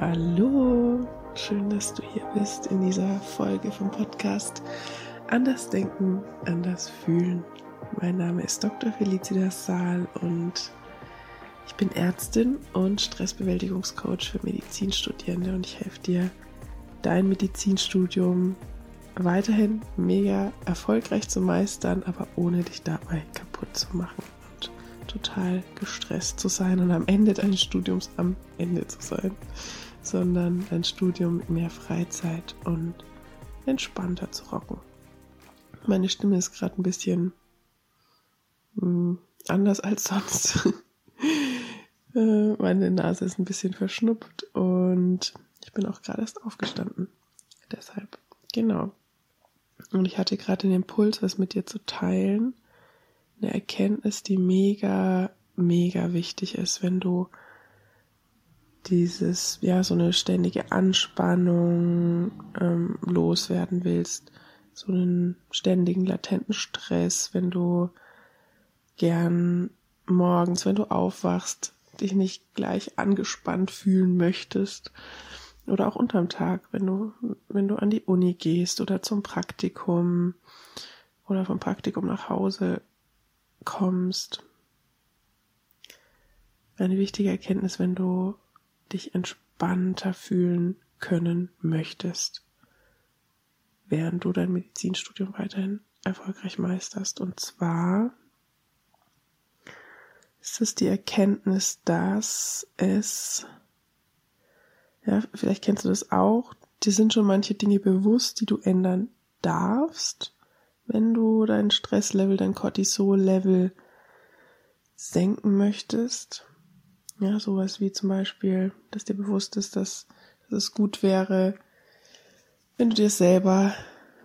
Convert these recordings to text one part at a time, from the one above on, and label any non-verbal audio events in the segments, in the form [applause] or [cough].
Hallo, schön, dass du hier bist in dieser Folge vom Podcast Anders Denken, Anders Fühlen. Mein Name ist Dr. Felicitas Saal und ich bin Ärztin und Stressbewältigungscoach für Medizinstudierende und ich helfe dir, dein Medizinstudium weiterhin mega erfolgreich zu meistern, aber ohne dich dabei kaputt zu machen und total gestresst zu sein und am Ende deines Studiums am Ende zu sein, sondern dein Studium mit mehr Freizeit und entspannter zu rocken. Meine Stimme ist gerade ein bisschen hm, anders als sonst. [laughs] Äh, meine Nase ist ein bisschen verschnuppt und ich bin auch gerade erst aufgestanden. Deshalb, genau. Und ich hatte gerade den Impuls, was mit dir zu teilen. Eine Erkenntnis, die mega, mega wichtig ist, wenn du dieses, ja, so eine ständige Anspannung ähm, loswerden willst, so einen ständigen latenten Stress, wenn du gern morgens, wenn du aufwachst, dich nicht gleich angespannt fühlen möchtest, oder auch unterm Tag, wenn du, wenn du an die Uni gehst oder zum Praktikum oder vom Praktikum nach Hause kommst. Eine wichtige Erkenntnis, wenn du dich entspannter fühlen können möchtest, während du dein Medizinstudium weiterhin erfolgreich meisterst. Und zwar ist es die Erkenntnis, dass es ja, vielleicht kennst du das auch. Dir sind schon manche Dinge bewusst, die du ändern darfst, wenn du dein Stresslevel, dein Cortisol-Level senken möchtest. Ja, sowas wie zum Beispiel, dass dir bewusst ist, dass, dass es gut wäre, wenn du dir selber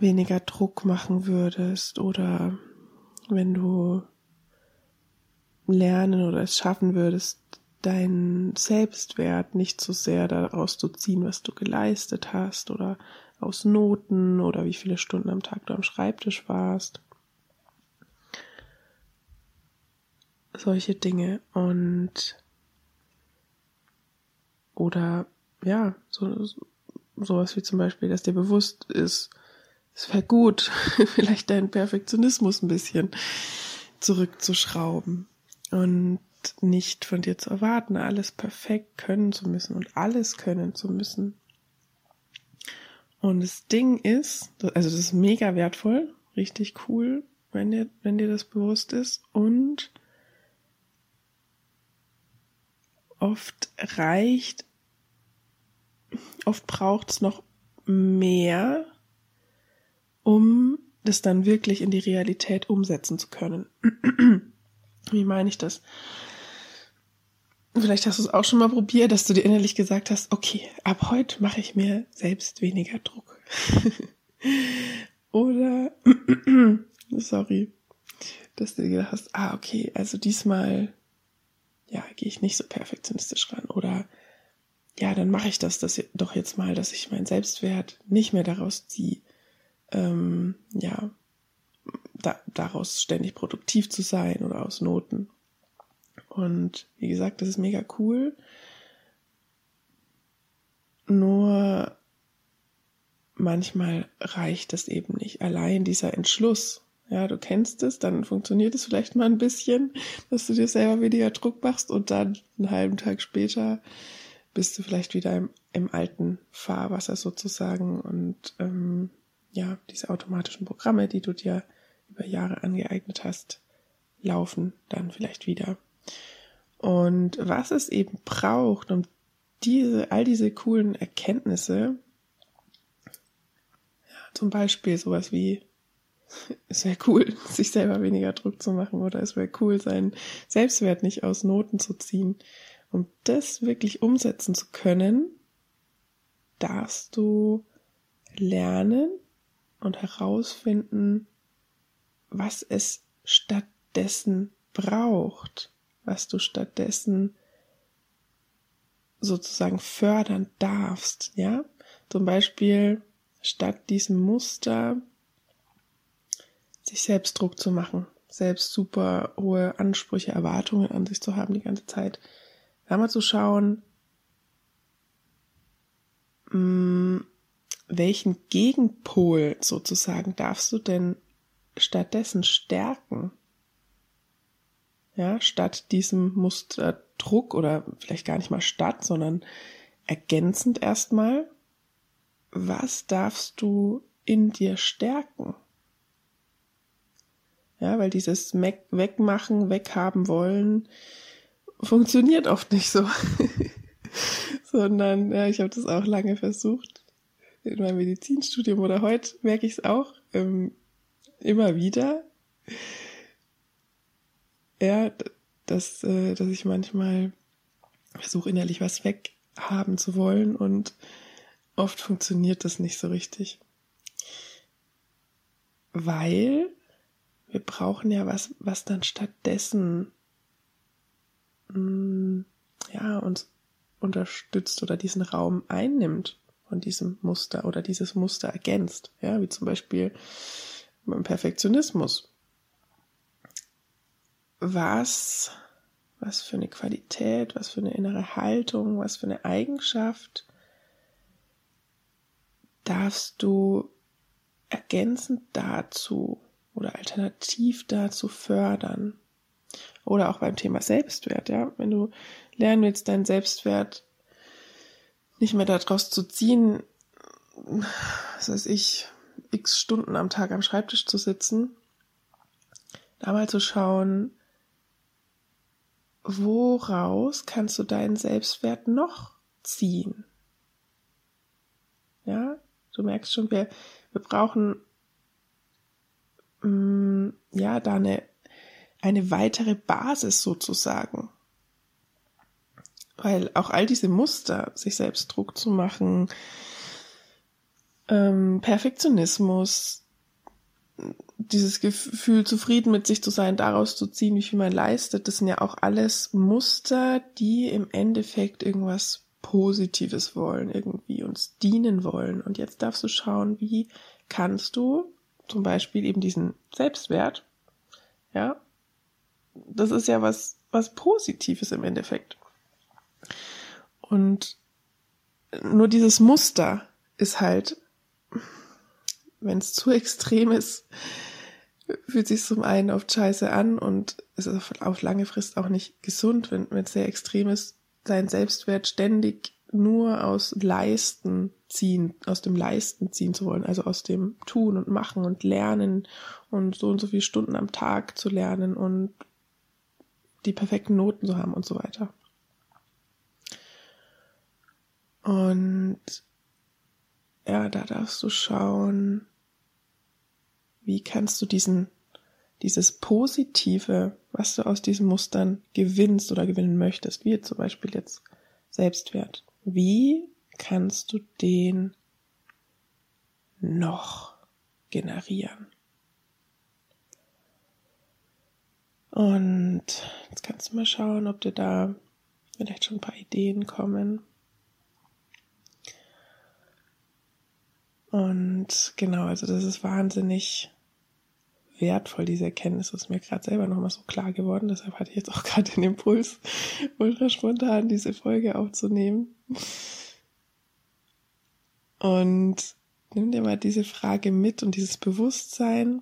weniger Druck machen würdest oder wenn du lernen oder es schaffen würdest, deinen Selbstwert nicht so sehr daraus zu ziehen, was du geleistet hast oder aus Noten oder wie viele Stunden am Tag du am Schreibtisch warst. Solche Dinge und oder ja, so, sowas wie zum Beispiel, dass dir bewusst ist, es wäre gut, [laughs] vielleicht deinen Perfektionismus ein bisschen zurückzuschrauben und nicht von dir zu erwarten, alles perfekt können zu müssen und alles können zu müssen. Und das Ding ist, also das ist mega wertvoll, richtig cool, wenn dir, wenn dir das bewusst ist und oft reicht, oft braucht es noch mehr, um das dann wirklich in die Realität umsetzen zu können. [clears throat] Wie meine ich das? Vielleicht hast du es auch schon mal probiert, dass du dir innerlich gesagt hast, okay, ab heute mache ich mir selbst weniger Druck. [laughs] Oder, [clears throat] sorry, dass du dir gedacht hast, ah, okay, also diesmal, ja, gehe ich nicht so perfektionistisch ran. Oder, ja, dann mache ich das, das doch jetzt mal, dass ich meinen Selbstwert nicht mehr daraus ziehe, ähm, ja, da, daraus ständig produktiv zu sein oder aus Noten. Und wie gesagt, das ist mega cool. Nur manchmal reicht es eben nicht. Allein dieser Entschluss. Ja, du kennst es, dann funktioniert es vielleicht mal ein bisschen, dass du dir selber weniger Druck machst und dann einen halben Tag später bist du vielleicht wieder im, im alten Fahrwasser sozusagen und ähm, ja, diese automatischen Programme, die du dir über Jahre angeeignet hast, laufen dann vielleicht wieder. Und was es eben braucht, um diese, all diese coolen Erkenntnisse, ja, zum Beispiel sowas wie, [laughs] es wäre cool, [laughs] sich selber weniger Druck zu machen oder es wäre cool, seinen Selbstwert nicht aus Noten zu ziehen. Um das wirklich umsetzen zu können, darfst du lernen und herausfinden, was es stattdessen braucht was du stattdessen sozusagen fördern darfst, ja? Zum Beispiel statt diesem Muster sich selbst Druck zu machen, selbst super hohe Ansprüche, Erwartungen an sich zu haben die ganze Zeit, da mal zu schauen, mm, welchen Gegenpol sozusagen darfst du denn stattdessen stärken? Ja, statt diesem Musterdruck oder vielleicht gar nicht mal statt, sondern ergänzend erstmal, was darfst du in dir stärken? Ja, weil dieses Wegmachen, weghaben wollen, funktioniert oft nicht so. [laughs] Sondern, ja, ich habe das auch lange versucht in meinem Medizinstudium oder heute merke ich es auch ähm, immer wieder. Ja, dass, äh, dass ich manchmal versuche innerlich was weghaben zu wollen und oft funktioniert das nicht so richtig. Weil wir brauchen ja was, was dann stattdessen mh, mm, ja, uns unterstützt oder diesen Raum einnimmt von diesem Muster oder dieses Muster ergänzt. Ja, wie zum Beispiel beim Perfektionismus. Was, was für eine Qualität, was für eine innere Haltung, was für eine Eigenschaft darfst du ergänzend dazu oder alternativ dazu fördern. Oder auch beim Thema Selbstwert, ja. Wenn du lernen willst, deinen Selbstwert nicht mehr daraus zu ziehen, was weiß ich, x Stunden am Tag am Schreibtisch zu sitzen, da mal zu schauen, woraus kannst du deinen Selbstwert noch ziehen? Ja, du merkst schon, wir, wir brauchen Mm, ja, da eine, eine weitere Basis sozusagen. Weil auch all diese Muster, sich selbst Druck zu machen, ähm, Perfektionismus, dieses Gefühl, zufrieden mit sich zu sein, daraus zu ziehen, wie viel man leistet, das sind ja auch alles Muster, die im Endeffekt irgendwas Positives wollen, irgendwie uns dienen wollen. Und jetzt darfst du schauen, wie kannst du zum Beispiel eben diesen Selbstwert, ja, das ist ja was, was Positives im Endeffekt. Und nur dieses Muster ist halt, wenn es zu extrem ist, fühlt sich zum einen oft scheiße an und es ist auf, auf lange Frist auch nicht gesund, wenn es sehr extrem ist, seinen Selbstwert ständig nur aus Leisten ziehen, aus dem Leisten ziehen zu wollen, also aus dem Tun und Machen und Lernen und so und so viele Stunden am Tag zu lernen und die perfekten Noten zu haben und so weiter. Und ja, da darfst du schauen, wie kannst du diesen, dieses Positive, was du aus diesen Mustern gewinnst oder gewinnen möchtest, wie zum Beispiel jetzt Selbstwert, wie kannst du den noch generieren? Und jetzt kannst du mal schauen, ob dir da vielleicht schon ein paar Ideen kommen. Und genau, also das ist wahnsinnig wertvoll, diese Erkenntnis ist mir gerade selber nochmal so klar geworden. Deshalb hatte ich jetzt auch [laughs] gerade den Impuls, ultra spontan diese Folge aufzunehmen. Und nimm dir mal diese Frage mit und dieses Bewusstsein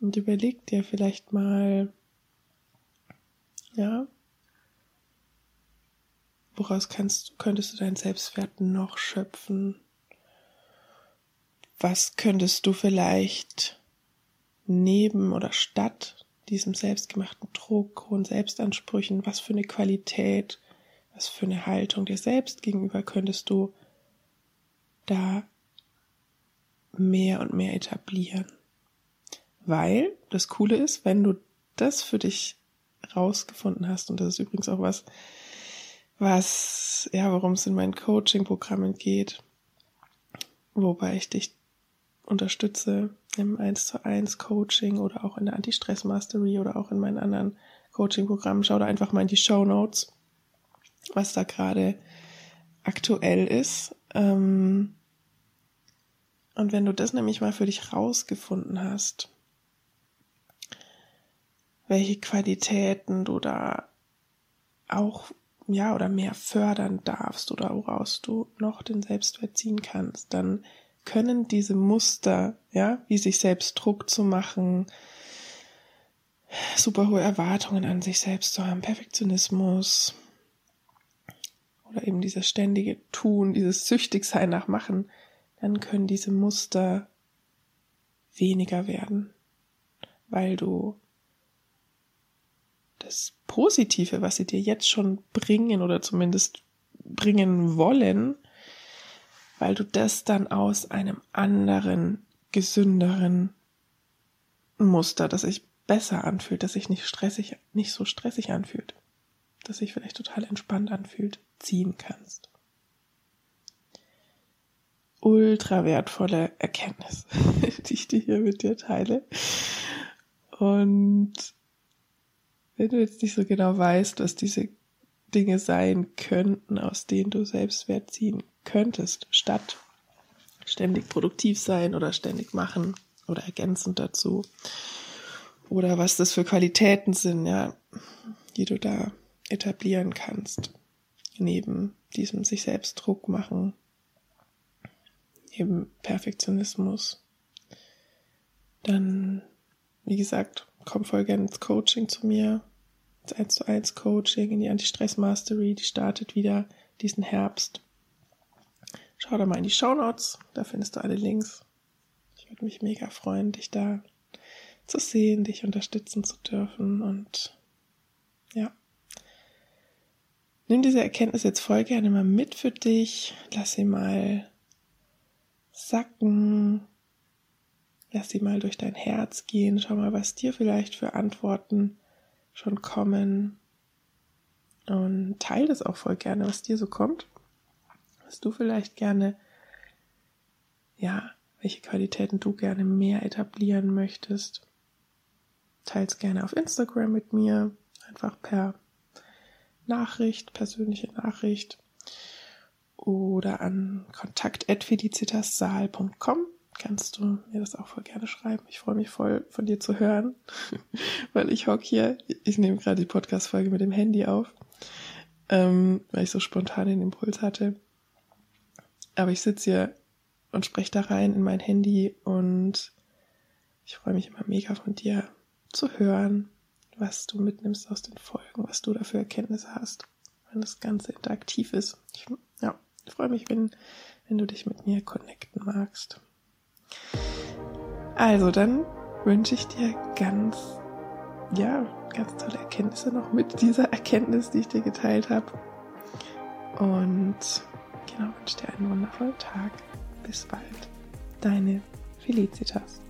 und überleg dir vielleicht mal, ja, woraus kannst, könntest du deinen Selbstwert noch schöpfen? Was könntest du vielleicht neben oder statt diesem selbstgemachten Druck, hohen Selbstansprüchen, was für eine Qualität, was für eine Haltung dir selbst gegenüber könntest du da mehr und mehr etablieren. Weil das Coole ist, wenn du das für dich rausgefunden hast, und das ist übrigens auch was, was, ja, worum es in meinen Coaching-Programmen geht, wobei ich dich unterstütze im 1 zu 1 Coaching oder auch in der Anti-Stress Mastery oder auch in meinen anderen Coaching-Programmen. Schau da einfach mal in die Show Notes, was da gerade aktuell ist. Ähm, und wenn du das nämlich mal für dich rausgefunden hast, welche Qualitäten du da auch ja, oder mehr fördern darfst oder woraus du noch den Selbstwert ziehen kannst, dann können diese Muster, ja, wie sich selbst Druck zu machen, super hohe Erwartungen an sich selbst zu haben, Perfektionismus oder eben dieses ständige Tun, dieses Süchtigsein nach Machen, dann können diese Muster weniger werden, weil du das Positive, was sie dir jetzt schon bringen oder zumindest bringen wollen, weil du das dann aus einem anderen, gesünderen Muster, das sich besser anfühlt, das sich nicht stressig, nicht so stressig anfühlt, das sich vielleicht total entspannt anfühlt, ziehen kannst. Ultra wertvolle Erkenntnis, [laughs] die ich dir hier mit dir teile. Und wenn du jetzt nicht so genau weißt, was diese Dinge sein könnten, aus denen du Selbstwert ziehen könntest, statt ständig produktiv sein oder ständig machen oder ergänzend dazu. Oder was das für Qualitäten sind, ja, die du da etablieren kannst. Neben diesem sich selbst Druck machen, neben Perfektionismus. Dann, wie gesagt, komm voll gerne ins Coaching zu mir. Ins 1 zu 1 Coaching, in die Anti-Stress Mastery, die startet wieder diesen Herbst. Schau da mal in die Show Notes, da findest du alle Links. Ich würde mich mega freuen, dich da zu sehen, dich unterstützen zu dürfen und ja. Nimm diese Erkenntnis jetzt voll gerne mal mit für dich. Lass sie mal sacken. Lass sie mal durch dein Herz gehen. Schau mal, was dir vielleicht für Antworten schon kommen. Und teile das auch voll gerne, was dir so kommt was du vielleicht gerne, ja, welche Qualitäten du gerne mehr etablieren möchtest. Teils gerne auf Instagram mit mir, einfach per Nachricht, persönliche Nachricht oder an kontakt.felicitassaal.com kannst du mir das auch voll gerne schreiben. Ich freue mich voll von dir zu hören, [laughs] weil ich hock hier, ich nehme gerade die Podcast-Folge mit dem Handy auf, ähm, weil ich so spontan den Impuls hatte. Aber ich sitze hier und spreche da rein in mein Handy und ich freue mich immer mega von dir zu hören, was du mitnimmst aus den Folgen, was du da für Erkenntnisse hast, wenn das Ganze interaktiv ist. Ich, ja, ich freue mich, wenn, wenn du dich mit mir connecten magst. Also, dann wünsche ich dir ganz, ja, ganz tolle Erkenntnisse noch mit dieser Erkenntnis, die ich dir geteilt habe. Und genau, wünsche dir einen wundervollen Tag. Bis bald. Deine Felicitas.